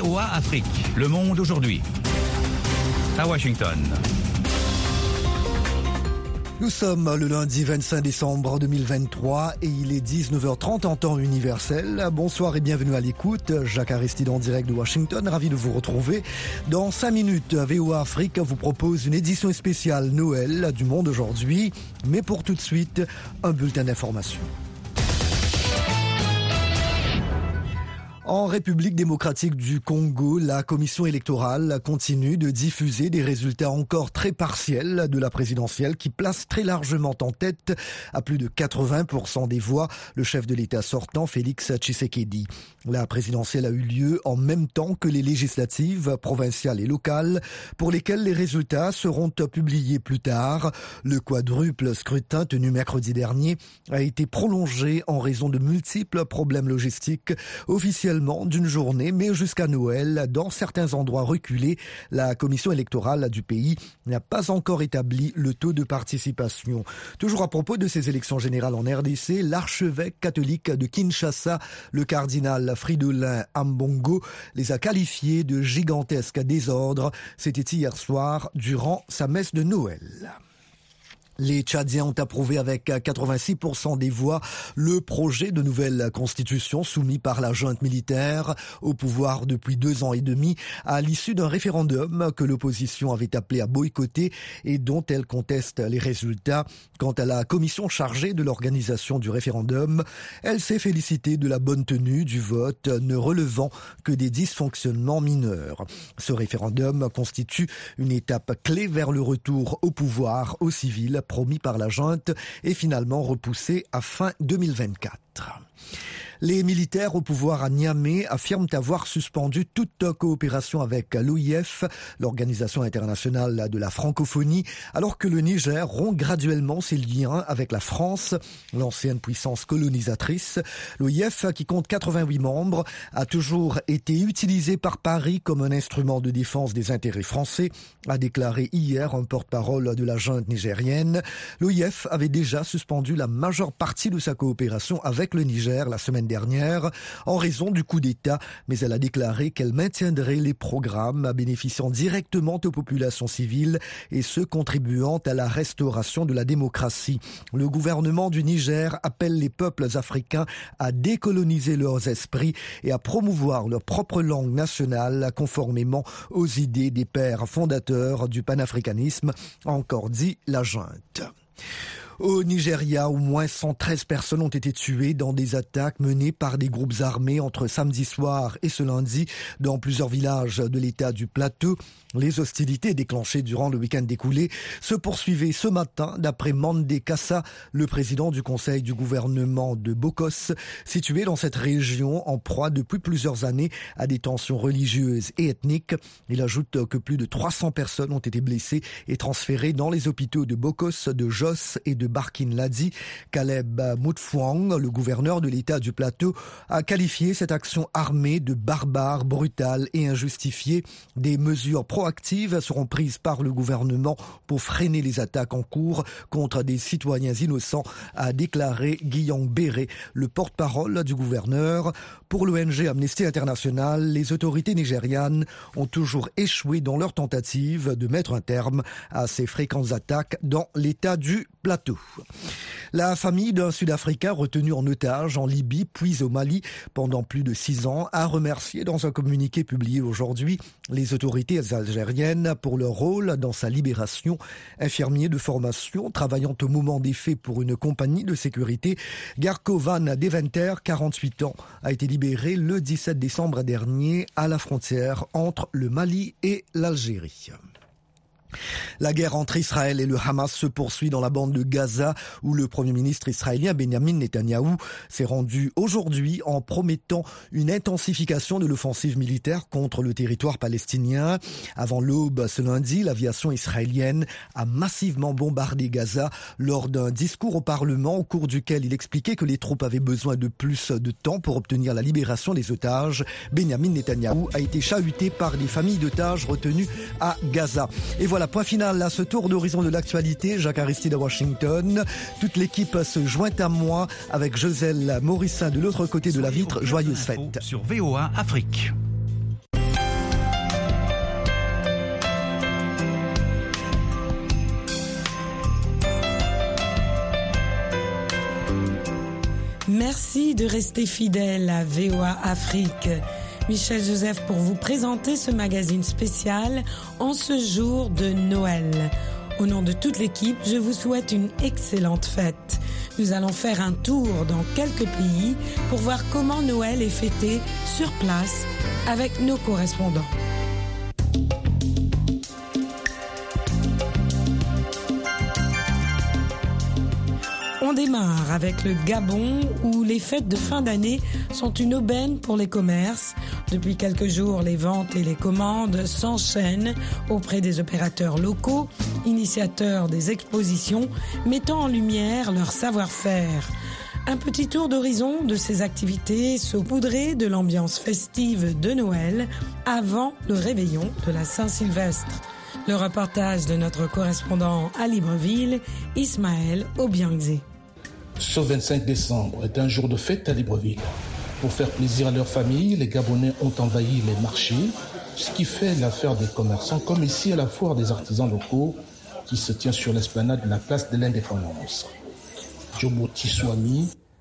VOA Afrique, le monde aujourd'hui. À Washington. Nous sommes le lundi 25 décembre 2023 et il est 19h30 en temps universel. Bonsoir et bienvenue à l'écoute. Jacques Aristide en direct de Washington, ravi de vous retrouver. Dans 5 minutes, VOA Afrique vous propose une édition spéciale Noël du monde aujourd'hui. Mais pour tout de suite, un bulletin d'information. En République démocratique du Congo, la commission électorale continue de diffuser des résultats encore très partiels de la présidentielle qui place très largement en tête à plus de 80% des voix le chef de l'État sortant Félix Tshisekedi. La présidentielle a eu lieu en même temps que les législatives provinciales et locales pour lesquelles les résultats seront publiés plus tard. Le quadruple scrutin tenu mercredi dernier a été prolongé en raison de multiples problèmes logistiques officiels d'une journée, mais jusqu'à Noël, dans certains endroits reculés, la commission électorale du pays n'a pas encore établi le taux de participation. Toujours à propos de ces élections générales en RDC, l'archevêque catholique de Kinshasa, le cardinal Fridolin Ambongo, les a qualifiés de gigantesques désordres. C'était hier soir durant sa messe de Noël. Les Tchadiens ont approuvé avec 86% des voix le projet de nouvelle constitution soumis par la junte militaire au pouvoir depuis deux ans et demi à l'issue d'un référendum que l'opposition avait appelé à boycotter et dont elle conteste les résultats. Quant à la commission chargée de l'organisation du référendum, elle s'est félicitée de la bonne tenue du vote ne relevant que des dysfonctionnements mineurs. Ce référendum constitue une étape clé vers le retour au pouvoir aux civils promis par la junte est finalement repoussé à fin 2024. Les militaires au pouvoir à Niamey affirment avoir suspendu toute coopération avec l'OIF, l'Organisation internationale de la francophonie, alors que le Niger rompt graduellement ses liens avec la France, l'ancienne puissance colonisatrice. L'OIF, qui compte 88 membres, a toujours été utilisé par Paris comme un instrument de défense des intérêts français, a déclaré hier un porte-parole de la junte nigérienne. L'OIF avait déjà suspendu la majeure partie de sa coopération avec le Niger la semaine dernière en raison du coup d'État, mais elle a déclaré qu'elle maintiendrait les programmes bénéficiant directement aux populations civiles et ceux contribuant à la restauration de la démocratie. Le gouvernement du Niger appelle les peuples africains à décoloniser leurs esprits et à promouvoir leur propre langue nationale conformément aux idées des pères fondateurs du panafricanisme, encore dit la junte. Au Nigeria, au moins 113 personnes ont été tuées dans des attaques menées par des groupes armés entre samedi soir et ce lundi dans plusieurs villages de l'état du plateau. Les hostilités déclenchées durant le week-end découlé se poursuivaient ce matin d'après Mandé Kassa, le président du conseil du gouvernement de Bokos, situé dans cette région en proie depuis plusieurs années à des tensions religieuses et ethniques. Il ajoute que plus de 300 personnes ont été blessées et transférées dans les hôpitaux de Bokos, de Jos et de Barkin Ladi, Caleb Moutfouang, le gouverneur de l'État du Plateau, a qualifié cette action armée de barbare, brutale et injustifiée. Des mesures proactives seront prises par le gouvernement pour freiner les attaques en cours contre des citoyens innocents, a déclaré Guillaume Béré, le porte-parole du gouverneur. Pour l'ONG Amnesty International, les autorités nigérianes ont toujours échoué dans leur tentative de mettre un terme à ces fréquentes attaques dans l'État du Plateau. La famille d'un Sud-Africain retenu en otage en Libye puis au Mali pendant plus de six ans a remercié dans un communiqué publié aujourd'hui les autorités algériennes pour leur rôle dans sa libération. Infirmier de formation travaillant au moment des faits pour une compagnie de sécurité, Garko Van Deventer, 48 ans, a été libéré le 17 décembre dernier à la frontière entre le Mali et l'Algérie. La guerre entre Israël et le Hamas se poursuit dans la bande de Gaza où le premier ministre israélien Benjamin Netanyahou s'est rendu aujourd'hui en promettant une intensification de l'offensive militaire contre le territoire palestinien. Avant l'aube ce lundi, l'aviation israélienne a massivement bombardé Gaza lors d'un discours au Parlement au cours duquel il expliquait que les troupes avaient besoin de plus de temps pour obtenir la libération des otages. Benjamin Netanyahou a été chahuté par des familles d'otages retenues à Gaza. Et voilà Point final à ce tour d'horizon de l'actualité. Jacques Aristide à Washington. Toute l'équipe se joint à moi avec Joselle Morissin de l'autre côté de la vitre. Joyeuse fête. Sur VOA Afrique. Merci de rester fidèle à VOA Afrique. Michel Joseph pour vous présenter ce magazine spécial en ce jour de Noël. Au nom de toute l'équipe, je vous souhaite une excellente fête. Nous allons faire un tour dans quelques pays pour voir comment Noël est fêté sur place avec nos correspondants. Démarre avec le Gabon où les fêtes de fin d'année sont une aubaine pour les commerces. Depuis quelques jours, les ventes et les commandes s'enchaînent auprès des opérateurs locaux, initiateurs des expositions, mettant en lumière leur savoir-faire. Un petit tour d'horizon de ces activités saupoudrées de l'ambiance festive de Noël avant le réveillon de la Saint-Sylvestre. Le reportage de notre correspondant à Libreville, Ismaël Obiangze. Ce 25 décembre est un jour de fête à Libreville. Pour faire plaisir à leur famille, les Gabonais ont envahi les marchés, ce qui fait l'affaire des commerçants, comme ici à la foire des artisans locaux qui se tient sur l'esplanade de la place de l'indépendance.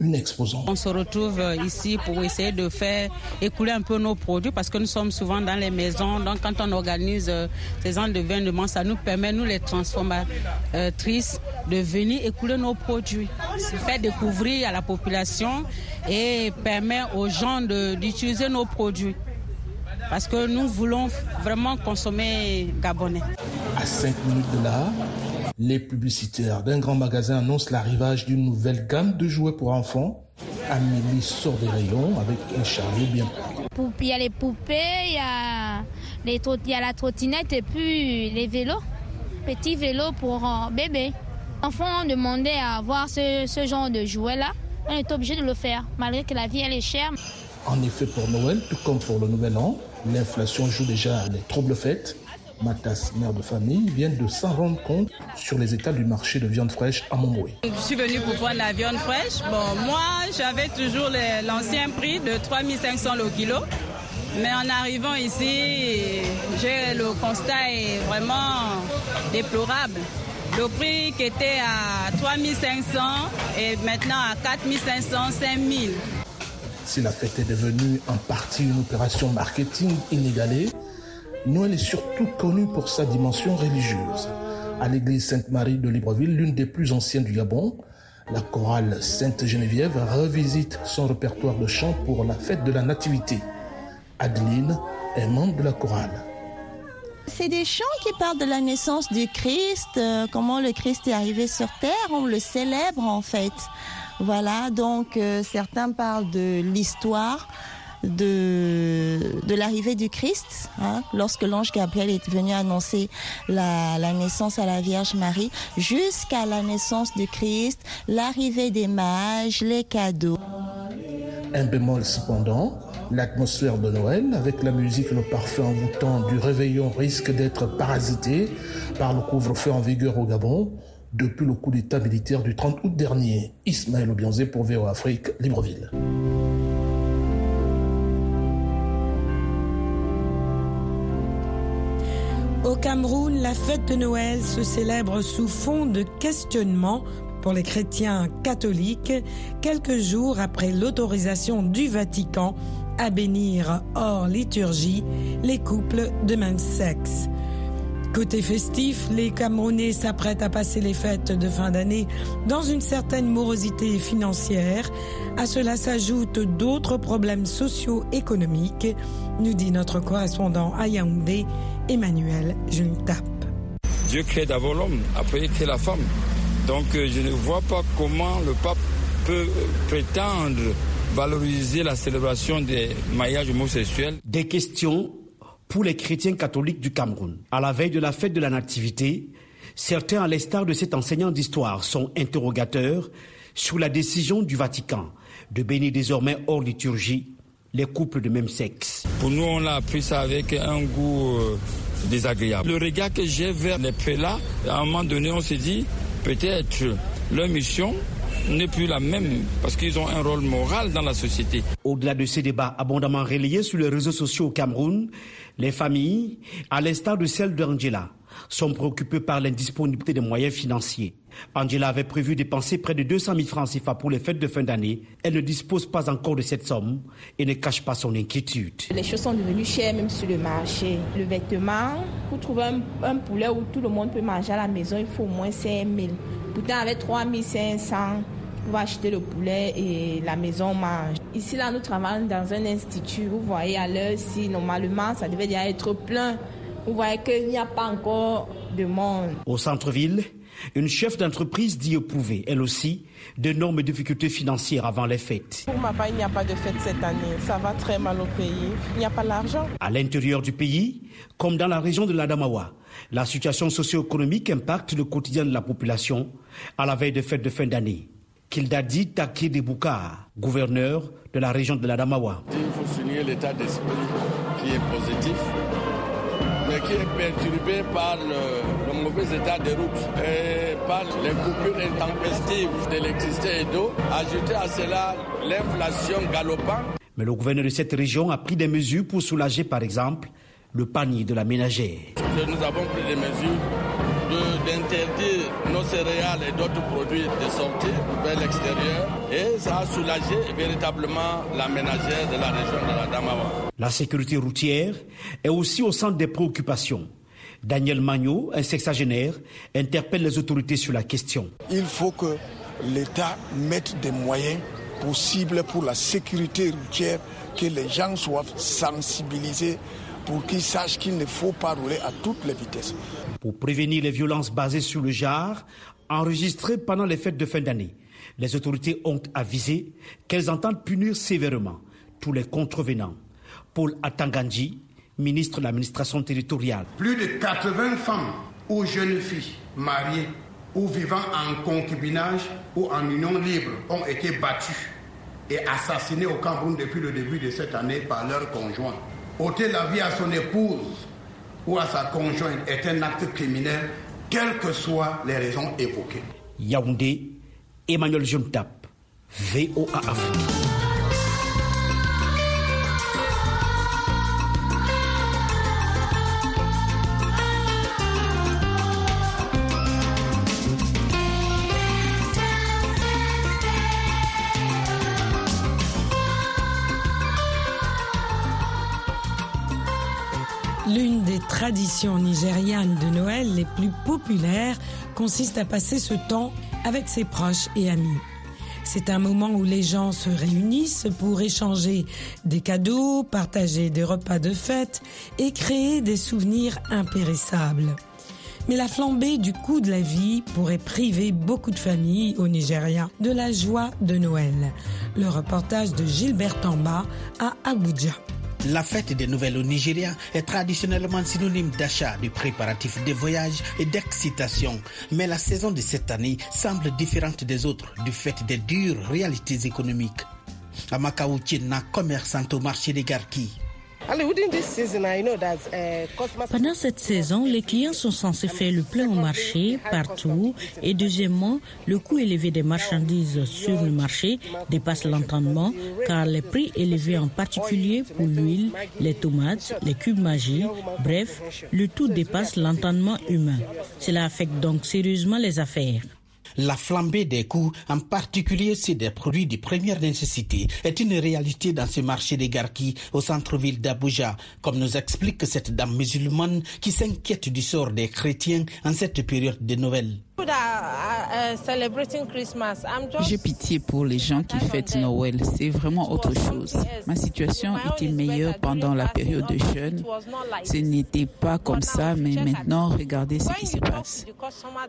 Une exposante. On se retrouve euh, ici pour essayer de faire écouler un peu nos produits parce que nous sommes souvent dans les maisons. Donc quand on organise euh, ces ans d'événements, ça nous permet, nous les transformatrices, de venir écouler nos produits, faire découvrir à la population et permet aux gens d'utiliser nos produits. Parce que nous voulons vraiment consommer gabonais. À 5 minutes de là, les publicitaires d'un grand magasin annoncent l'arrivage d'une nouvelle gamme de jouets pour enfants. Amélie sort des rayons avec un chariot bien pris. Il y a les poupées, il y a, les, il y a la trottinette et puis les vélos. Petits vélos pour euh, bébés. Les enfants ont demandé à avoir ce, ce genre de jouets-là. On est obligé de le faire, malgré que la vie elle est chère. En effet, pour Noël, tout comme pour le Nouvel An, l'inflation joue déjà les troubles fêtes. Matas, mère de famille, vient de s'en rendre compte sur les états du marché de viande fraîche à Montboué. Je suis venue pour prendre la viande fraîche. Bon, moi, j'avais toujours l'ancien prix de 3500 le kilo. Mais en arrivant ici, le constat est vraiment déplorable. Le prix qui était à 3500 est maintenant à 4500, 5000. Si la fête est devenue en partie une opération marketing inégalée, Noël est surtout connu pour sa dimension religieuse. À l'église Sainte-Marie de Libreville, l'une des plus anciennes du Gabon, la chorale Sainte-Geneviève revisite son répertoire de chants pour la fête de la Nativité. Adeline est membre de la chorale. C'est des chants qui parlent de la naissance du Christ, euh, comment le Christ est arrivé sur terre, on le célèbre en fait. Voilà, donc euh, certains parlent de l'histoire de, l'arrivée du Christ, hein, lorsque l'ange Gabriel est venu annoncer la, la naissance à la Vierge Marie, jusqu'à la naissance du Christ, l'arrivée des mages, les cadeaux. Un bémol cependant, l'atmosphère de Noël, avec la musique et le parfum envoûtant du réveillon, risque d'être parasité par le couvre-feu en vigueur au Gabon depuis le coup d'état militaire du 30 août dernier. Ismaël Obianzé pour VO Afrique, Libreville. Cameroun, la fête de Noël se célèbre sous fond de questionnement pour les chrétiens catholiques quelques jours après l'autorisation du Vatican à bénir hors liturgie les couples de même sexe. Côté festif, les Camerounais s'apprêtent à passer les fêtes de fin d'année dans une certaine morosité financière. À cela s'ajoutent d'autres problèmes socio-économiques, nous dit notre correspondant à Emmanuel Juntap. Dieu crée d'abord l'homme, après il crée la femme. Donc euh, je ne vois pas comment le pape peut prétendre valoriser la célébration des mariages homosexuels. Des questions pour les chrétiens catholiques du Cameroun. À la veille de la fête de la Nativité, certains, à l'instar de cet enseignant d'histoire, sont interrogateurs sur la décision du Vatican de bénir désormais hors liturgie les couples de même sexe. Pour nous, on a appris ça avec un goût euh, désagréable. Le regard que j'ai vers les prélats, à un moment donné, on s'est dit, peut-être leur mission n'est plus la même parce qu'ils ont un rôle moral dans la société. Au-delà de ces débats abondamment relayés sur les réseaux sociaux au Cameroun, les familles, à l'instar de celle d'Angela, sont préoccupées par l'indisponibilité des moyens financiers. Angela avait prévu dépenser près de 200 000 francs CFA pour les fêtes de fin d'année. Elle ne dispose pas encore de cette somme et ne cache pas son inquiétude. Les choses sont devenues chères même sur le marché. Le vêtement, pour trouver un, poulet où tout le monde peut manger à la maison, il faut au moins 5 000. Pourtant, avec 3 500, on va acheter le poulet et la maison mange. Ici, là, nous travaillons dans un institut. Vous voyez à l'heure, si normalement, ça devait déjà être plein. Vous voyez qu'il n'y a pas encore de monde. Au centre-ville, une chef d'entreprise dit éprouver, elle aussi, d'énormes difficultés financières avant les fêtes. Pour ma part, il n'y a pas de fête cette année. Ça va très mal au pays. Il n'y a pas l'argent. À l'intérieur du pays, comme dans la région de l'Adamawa, la situation socio-économique impacte le quotidien de la population à la veille des fêtes de fin d'année. Kildadi Taki Debouka, gouverneur de la région de l'Adamawa. Il faut souligner l'état d'esprit qui est positif qui est perturbé par le, mauvais état des routes et par les coupures intempestives d'électricité et d'eau. Ajouter à cela l'inflation galopante. Mais le gouverneur de cette région a pris des mesures pour soulager, par exemple, le panier de la ménagère. Nous avons pris des mesures d'interdire nos céréales et d'autres produits de sortir vers l'extérieur et ça a soulagé véritablement la ménagère de la région de la Damawa. La sécurité routière est aussi au centre des préoccupations. Daniel Magno, un sexagénaire, interpelle les autorités sur la question. Il faut que l'État mette des moyens possibles pour la sécurité routière, que les gens soient sensibilisés pour qu'ils sachent qu'il ne faut pas rouler à toutes les vitesses. Pour prévenir les violences basées sur le genre, enregistrées pendant les fêtes de fin d'année, les autorités ont avisé qu'elles entendent punir sévèrement tous les contrevenants. Paul Atanganji, ministre de l'administration territoriale. Plus de 80 femmes ou jeunes filles mariées ou vivant en concubinage ou en union libre ont été battues et assassinées au Cameroun depuis le début de cette année par leurs conjoints ôter la vie à son épouse ou à sa conjointe est un acte criminel, quelles que soient les raisons évoquées. Yaoundé, Emmanuel Juntap, VOA Afrique. De Noël les plus populaires consiste à passer ce temps avec ses proches et amis. C'est un moment où les gens se réunissent pour échanger des cadeaux, partager des repas de fête et créer des souvenirs impérissables. Mais la flambée du coût de la vie pourrait priver beaucoup de familles au Nigeria de la joie de Noël. Le reportage de Gilbert Tamba à Abuja. La fête des nouvelles au Nigeria est traditionnellement synonyme d'achat, de préparatifs de voyages et d'excitation. Mais la saison de cette année semble différente des autres du fait des dures réalités économiques. Amakauchi commerçante au marché des Garki. Pendant cette saison, les clients sont censés faire le plein au marché partout et deuxièmement, le coût élevé des marchandises sur le marché dépasse l'entendement car les prix élevés en particulier pour l'huile, les tomates, les cubes magiques, bref, le tout dépasse l'entendement humain. Cela affecte donc sérieusement les affaires. La flambée des coûts, en particulier ceux des produits de première nécessité, est une réalité dans ce marché des Garki au centre-ville d'Abuja, comme nous explique cette dame musulmane qui s'inquiète du sort des chrétiens en cette période de Noël. J'ai pitié pour les gens qui fêtent Noël. C'est vraiment autre chose. Ma situation était meilleure pendant la période de jeûne. Ce n'était pas comme ça, mais maintenant, regardez ce qui se passe.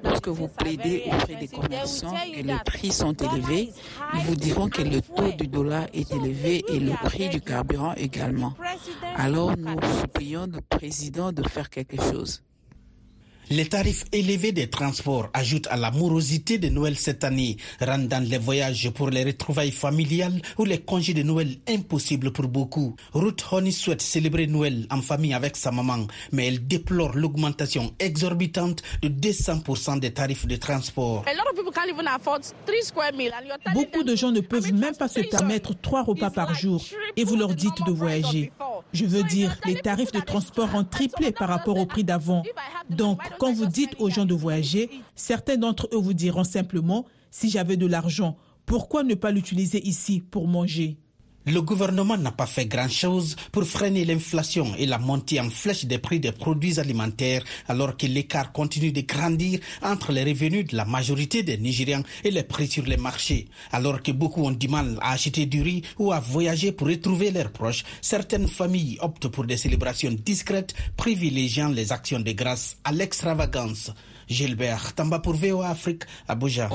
Lorsque vous plaidez auprès des commerçants que les prix sont élevés, ils vous diront que le taux du dollar est élevé et le prix du carburant également. Alors, nous supplions le président de faire quelque chose. Les tarifs élevés des transports ajoutent à la morosité de Noël cette année, rendant les voyages pour les retrouvailles familiales ou les congés de Noël impossibles pour beaucoup. Ruth Honey souhaite célébrer Noël en famille avec sa maman, mais elle déplore l'augmentation exorbitante de 200% des tarifs de transport. Beaucoup de gens ne peuvent même pas se permettre trois repas par jour et vous leur dites de voyager. Je veux dire, les tarifs de transport ont triplé par rapport au prix d'avant. Donc, quand vous dites aux gens de voyager, certains d'entre eux vous diront simplement, si j'avais de l'argent, pourquoi ne pas l'utiliser ici pour manger? Le gouvernement n'a pas fait grand-chose pour freiner l'inflation et la montée en flèche des prix des produits alimentaires alors que l'écart continue de grandir entre les revenus de la majorité des Nigérians et les prix sur les marchés. Alors que beaucoup ont du mal à acheter du riz ou à voyager pour retrouver leurs proches, certaines familles optent pour des célébrations discrètes privilégiant les actions de grâce à l'extravagance. Gilbert Tamba pour VOA Afrique, Abuja.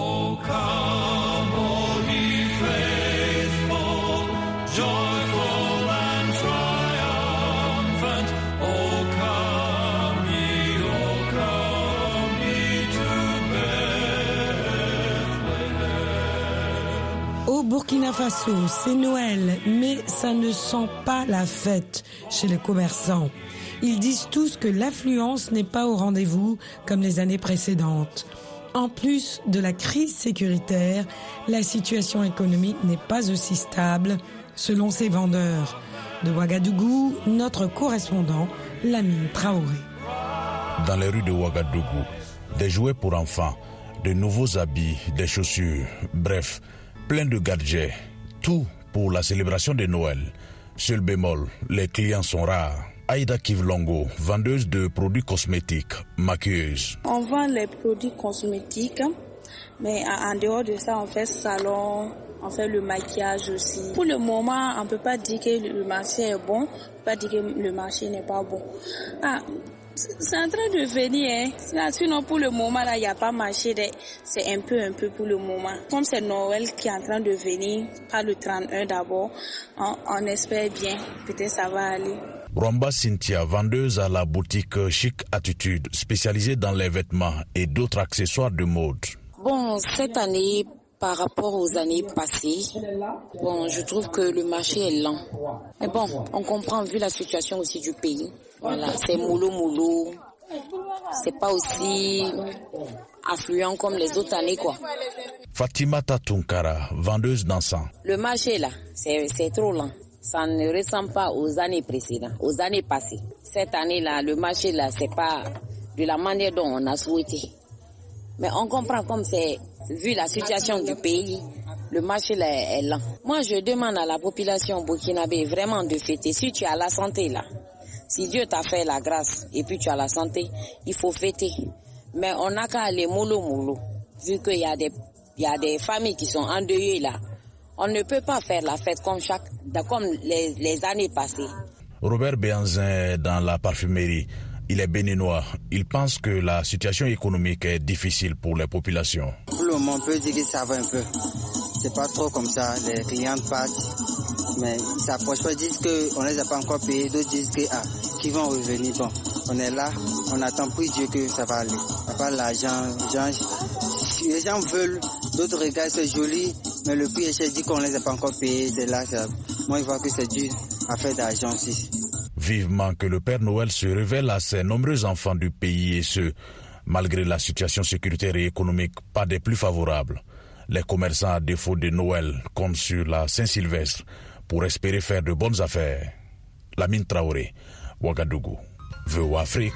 Au Burkina Faso, c'est Noël, mais ça ne sent pas la fête chez les commerçants. Ils disent tous que l'affluence n'est pas au rendez-vous comme les années précédentes. En plus de la crise sécuritaire, la situation économique n'est pas aussi stable selon ses vendeurs. De Ouagadougou, notre correspondant, Lamine Traoré. Dans les rues de Ouagadougou, des jouets pour enfants, de nouveaux habits, des chaussures, bref, plein de gadgets, tout pour la célébration de Noël. Seul bémol, les clients sont rares. Aïda Kivlongo, vendeuse de produits cosmétiques, maquilleuse. On vend les produits cosmétiques, mais en dehors de ça, on fait salon, on fait le maquillage aussi. Pour le moment, on ne peut pas dire que le marché est bon, on peut pas dire que le marché n'est pas bon. Ah, c'est en train de venir. Hein. Sinon, pour le moment, là, il n'y a pas marché. C'est un peu, un peu pour le moment. Comme c'est Noël qui est en train de venir, pas le 31 d'abord, on, on espère bien. Peut-être ça va aller. Rwamba Cynthia, vendeuse à la boutique Chic Attitude, spécialisée dans les vêtements et d'autres accessoires de mode. Bon, cette année, par rapport aux années passées, bon, je trouve que le marché est lent. Mais bon, on comprend vu la situation aussi du pays. Voilà, c'est moulot moulot. C'est pas aussi affluent comme les autres années, quoi. Fatima Tatunkara, vendeuse d'encens. Le marché là, c'est trop lent ça ne ressemble pas aux années précédentes, aux années passées. Cette année-là, le marché là, c'est pas de la manière dont on a souhaité. Mais on comprend comme c'est, vu la situation du pays, le marché là est lent. Moi, je demande à la population burkinabé vraiment de fêter. Si tu as la santé là, si Dieu t'a fait la grâce et puis tu as la santé, il faut fêter. Mais on n'a qu'à aller mollo mollo, vu qu'il y a des, il y a des familles qui sont endeuillées là. On ne peut pas faire la fête comme, chaque, comme les, années passées. Robert Béanzin dans la parfumerie. Il est béninois. Il pense que la situation économique est difficile pour les populations. On peut dire que ça va un peu. C'est pas trop comme ça. Les clients passent, mais ils s'approchent pas. Ils disent qu'on les a pas encore payés. D'autres disent que, ah, qu'ils vont revenir. Bon, on est là. On attend pour Dieu que ça va aller. a pas l'argent. Les gens veulent. D'autres regardent, c'est joli. Mais le prix est dit qu'on les a pas encore payés. C'est là, moi, je vois que c'est dur à faire d'argent aussi. Vivement que le Père Noël se révèle à ses nombreux enfants du pays et ce, malgré la situation sécuritaire et économique pas des plus favorables. Les commerçants à défaut de Noël comptent sur la Saint-Sylvestre pour espérer faire de bonnes affaires. Lamine Traoré, Ouagadougou, VO Afrique.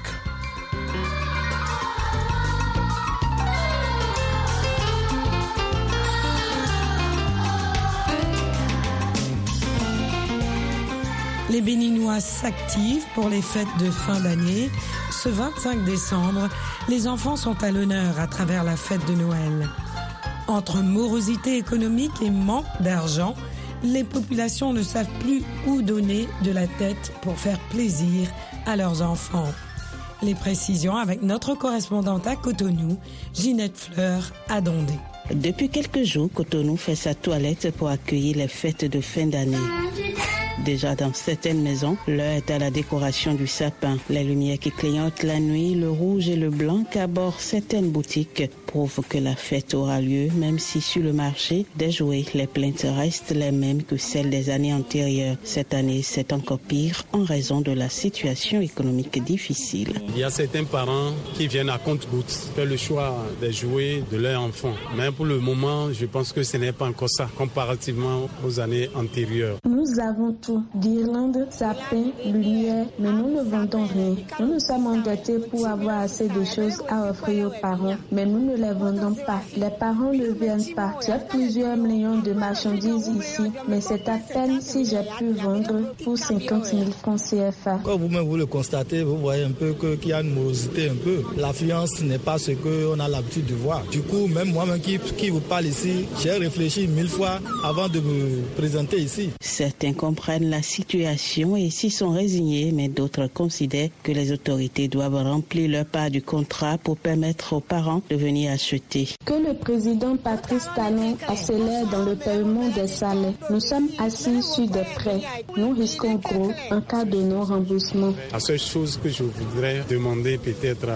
Les Béninois s'activent pour les fêtes de fin d'année. Ce 25 décembre, les enfants sont à l'honneur à travers la fête de Noël. Entre morosité économique et manque d'argent, les populations ne savent plus où donner de la tête pour faire plaisir à leurs enfants. Les précisions avec notre correspondante à Cotonou, Ginette Fleur, à Dondé. Depuis quelques jours, Cotonou fait sa toilette pour accueillir les fêtes de fin d'année. Déjà dans certaines maisons, l'heure est à la décoration du sapin. Les lumières qui clignotent la nuit, le rouge et le blanc qu'abordent certaines boutiques prouvent que la fête aura lieu, même si sur le marché des jouets, les plaintes restent les mêmes que celles des années antérieures. Cette année, c'est encore pire en raison de la situation économique difficile. Il y a certains parents qui viennent à compte-gouttes faire le choix des jouets de leurs enfants. Mais pour le moment, je pense que ce n'est pas encore ça comparativement aux années antérieures. Nous avons tout, guirlandes, sapins, lumière, mais nous ne vendons rien. Nous nous sommes endettés pour avoir assez de choses à offrir aux parents, mais nous ne les vendons pas. Les parents ne viennent pas. J'ai plusieurs millions de marchandises ici, mais c'est à peine si j'ai pu vendre pour 50 000 francs CFA. Quand vous-même vous le constatez, vous voyez un peu qu'il y a une morosité un peu. L'affluence n'est pas ce qu'on a l'habitude de voir. Du coup, même moi-même qui, qui vous parle ici, j'ai réfléchi mille fois avant de me présenter ici. Certains comprennent la situation et s'y sont résignés, mais d'autres considèrent que les autorités doivent remplir leur part du contrat pour permettre aux parents de venir acheter. Que le président Patrice Talon accélère dans le paiement des salaires. Nous sommes assis sur des prêts. Nous risquons gros en cas de non-remboursement. La seule chose que je voudrais demander peut-être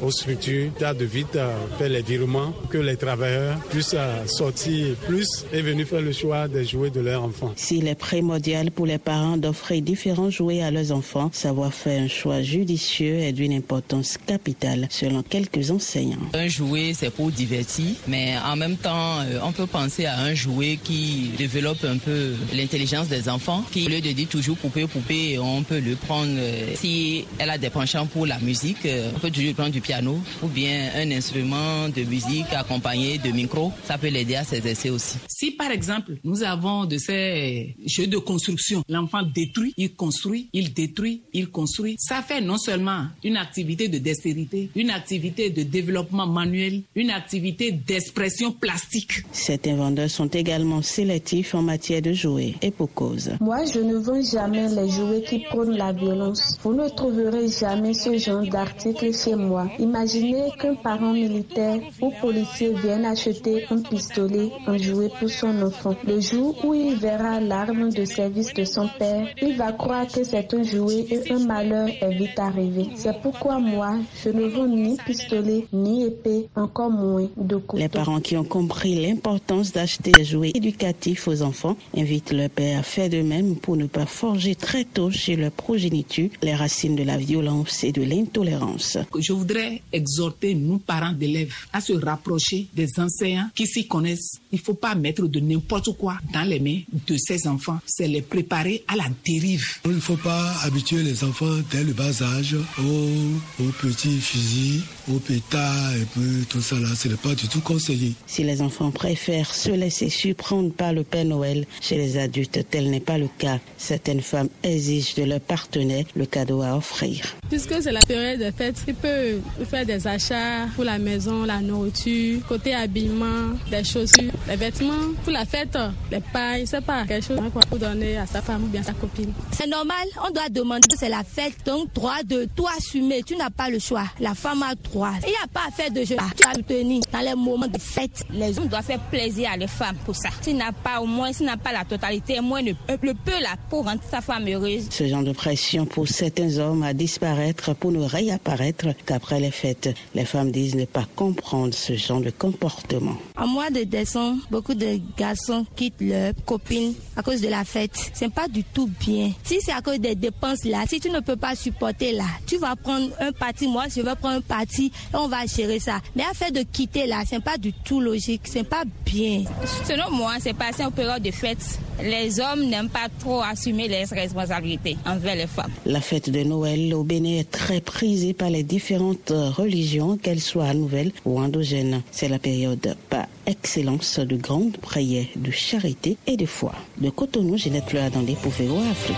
aux structures, de vite faire les virements, que les travailleurs puissent sortir plus et venir faire le choix des jouets de leurs enfants. S'il est primordial pour les parents d'offrir différents jouets à leurs enfants, savoir faire un choix judicieux est d'une importance capitale selon quelques enseignants. Un jouet, c'est pour divertir, mais en même temps, euh, on peut penser à un jouet qui développe un peu l'intelligence des enfants, qui au lieu de dire toujours poupée, poupée, on peut le prendre, euh, si elle a des penchants pour la musique, euh, on peut toujours prendre du piano ou bien un instrument de musique accompagné de micro, ça peut l'aider à s'exercer aussi. Si par exemple, nous avons de ces jeux de construction, l'enfant détruit, il construit, il détruit, il construit, ça fait non seulement une activité de dextérité, une activité de développement manuel, une activité d'expression plastique. Certains vendeurs sont également sélectifs en matière de jouets et pour cause. Moi, je ne vends jamais les jouets qui prônent la violence. Vous ne trouverez jamais ce genre d'article chez moi. Imaginez qu'un parent militaire ou policier vienne acheter un pistolet, un jouet pour son enfant. Le jour où il verra l'arme de service de son père, il va croire que c'est un jouet et un malheur est vite arrivé. C'est pourquoi moi, je ne vends ni pistolet, ni épée, encore moins de couteau. Les parents qui ont compris l'importance d'acheter des jouets éducatifs aux enfants invitent leur père à faire de même pour ne pas forger très tôt chez leur progéniture les racines de la violence et de l'intolérance. Je voudrais exhorter nous, parents d'élèves, à se rapprocher des enseignants qui s'y connaissent. Il ne faut pas mettre de n'importe quoi dans les mains de ces enfants. C'est les préparer à la dérive. Il ne faut pas habituer les enfants dès le bas âge aux, aux petits fusils, aux pétards et puis tout ça là. Ce n'est pas du tout conseillé. Si les enfants préfèrent se laisser surprendre par le Père Noël, chez les adultes, tel n'est pas le cas. Certaines femmes exigent de leur partenaire le cadeau à offrir. Puisque c'est la période des fêtes, il peut faire des achats pour la maison, la nourriture, côté habillement, des chaussures, des vêtements. Pour la fête, les pailles, c'est pas quelque chose pour donner à sa femme ou bien à sa copine. C'est normal, on doit demander que c'est la fête, donc droit de tout assumer. Tu n'as pas le choix. La femme a droit. Il n'y a pas à faire de jeu. Tu as tenir dans les moments de fête. Les hommes doivent faire plaisir à les femmes pour ça. S'il n'a pas au moins, s'il n'a pas la totalité, moins le, le peu là pour rendre sa femme heureuse. Ce genre de pression pousse certains hommes à disparaître pour ne réapparaître qu'après les fêtes. Les femmes disent ne pas comprendre ce genre de comportement. En mois de décembre, beaucoup de garçons quittent leurs copines à cause de la fête. C'est pas du tout bien. Si c'est à cause des dépenses là, si tu ne peux pas supporter là, tu vas prendre un parti, moi je vais prendre un parti et on va gérer ça. Mais à faire de quitter là, c'est pas du tout logique, c'est pas bien. Selon moi, c'est passé en période de fête. Les hommes n'aiment pas trop assumer les responsabilités envers les femmes. La fête de Noël au Bénin est très prisée par les différentes religions, qu'elles soient nouvelles ou endogènes. C'est la période par excellence de grandes prières, de charité et de foi. De Cotonou, Ginette Loadandé pour VOA Afrique.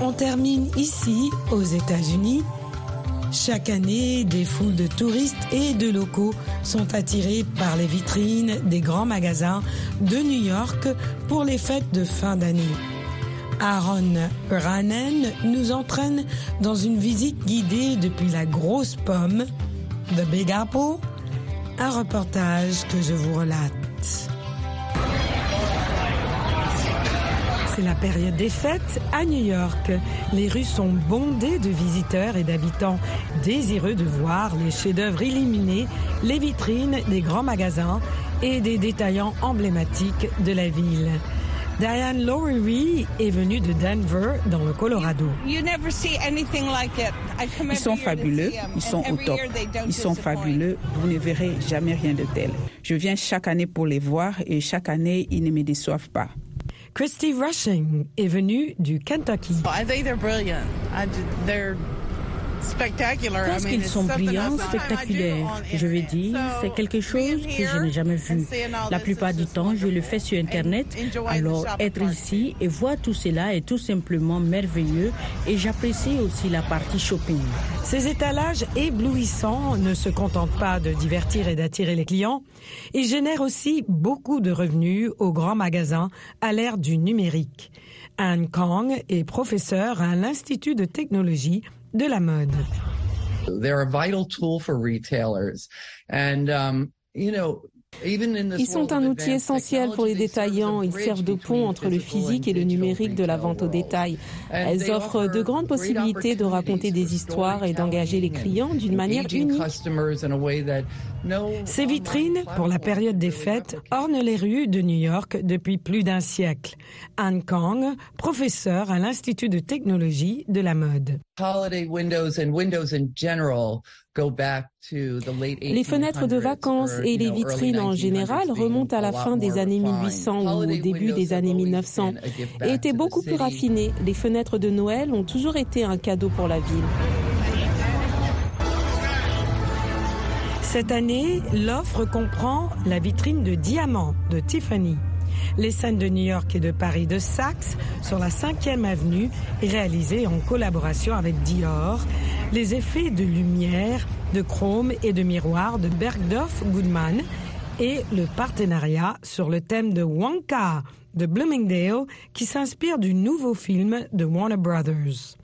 On termine ici, aux États-Unis. Chaque année, des foules de touristes et de locaux sont attirés par les vitrines des grands magasins de New York pour les fêtes de fin d'année. Aaron Ranen nous entraîne dans une visite guidée depuis la grosse pomme de Big Apple, un reportage que je vous relate. C'est la période des fêtes à New York. Les rues sont bondées de visiteurs et d'habitants désireux de voir les chefs-d'œuvre illuminés, les vitrines des grands magasins et des détaillants emblématiques de la ville. Diane Lowery est venue de Denver, dans le Colorado. Ils sont fabuleux, ils sont au top, ils sont fabuleux, vous ne verrez jamais rien de tel. Je viens chaque année pour les voir et chaque année, ils ne me déçoivent pas. Christy Rushing est venue du Kentucky. Je pense qu'ils sont brillants, spectaculaires. Je veux dire, c'est quelque chose que je n'ai jamais vu. La plupart du temps, je le fais sur Internet. Alors, être ici et voir tout cela est tout simplement merveilleux et j'apprécie aussi la partie shopping. Ces étalages éblouissants ne se contentent pas de divertir et d'attirer les clients. Ils génèrent aussi beaucoup de revenus aux grands magasins à l'ère du numérique. Anne Kong est professeure à l'Institut de technologie de la mode. Ils sont un outil essentiel pour les détaillants. Ils servent de pont entre le physique et le numérique de la vente au détail. Elles offrent de grandes possibilités de raconter des histoires et d'engager les clients d'une manière unique. Ces vitrines, pour la période des fêtes, ornent les rues de New York depuis plus d'un siècle. Anne Kang, professeure à l'Institut de technologie de la mode. Les fenêtres de vacances et les vitrines en général remontent à la fin des années 1800 ou au début des années 1900 et étaient beaucoup plus raffinées. Les fenêtres de Noël ont toujours été un cadeau pour la ville. Cette année, l'offre comprend la vitrine de diamants de Tiffany les scènes de New York et de Paris de Saks sur la 5e avenue réalisées en collaboration avec Dior, les effets de lumière, de chrome et de miroir de Bergdorf Goodman et le partenariat sur le thème de Wonka de Bloomingdale qui s'inspire du nouveau film de Warner Brothers.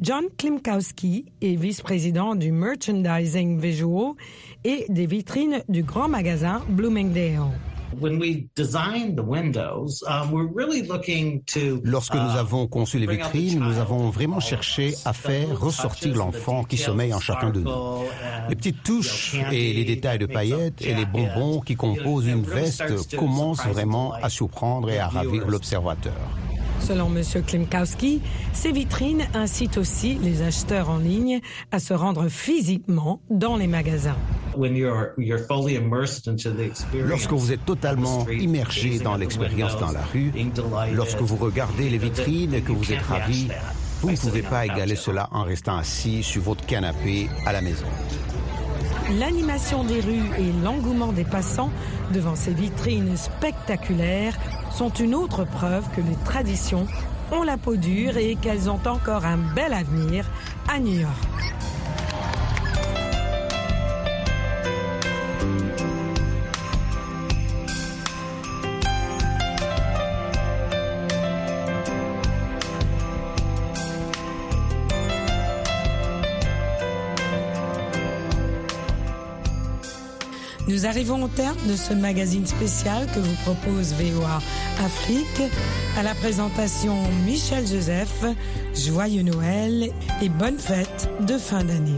John Klimkowski est vice-président du merchandising visual et des vitrines du grand magasin Bloomingdale. Lorsque nous uh, avons conçu les vitrines, nous avons vraiment cherché à faire ressortir l'enfant qui sommeille en chacun de nous. Les petites touches et les détails de paillettes et les bonbons qui composent une veste commencent vraiment à surprendre et à ravir l'observateur. Selon M. Klimkowski, ces vitrines incitent aussi les acheteurs en ligne à se rendre physiquement dans les magasins. Lorsque vous êtes totalement immergé dans l'expérience dans la rue, lorsque vous regardez les vitrines et que vous êtes ravi, vous ne pouvez pas égaler cela en restant assis sur votre canapé à la maison. L'animation des rues et l'engouement des passants devant ces vitrines spectaculaires sont une autre preuve que les traditions ont la peau dure et qu'elles ont encore un bel avenir à New York. Nous arrivons au terme de ce magazine spécial que vous propose VOA Afrique. À la présentation Michel Joseph, joyeux Noël et bonne fête de fin d'année.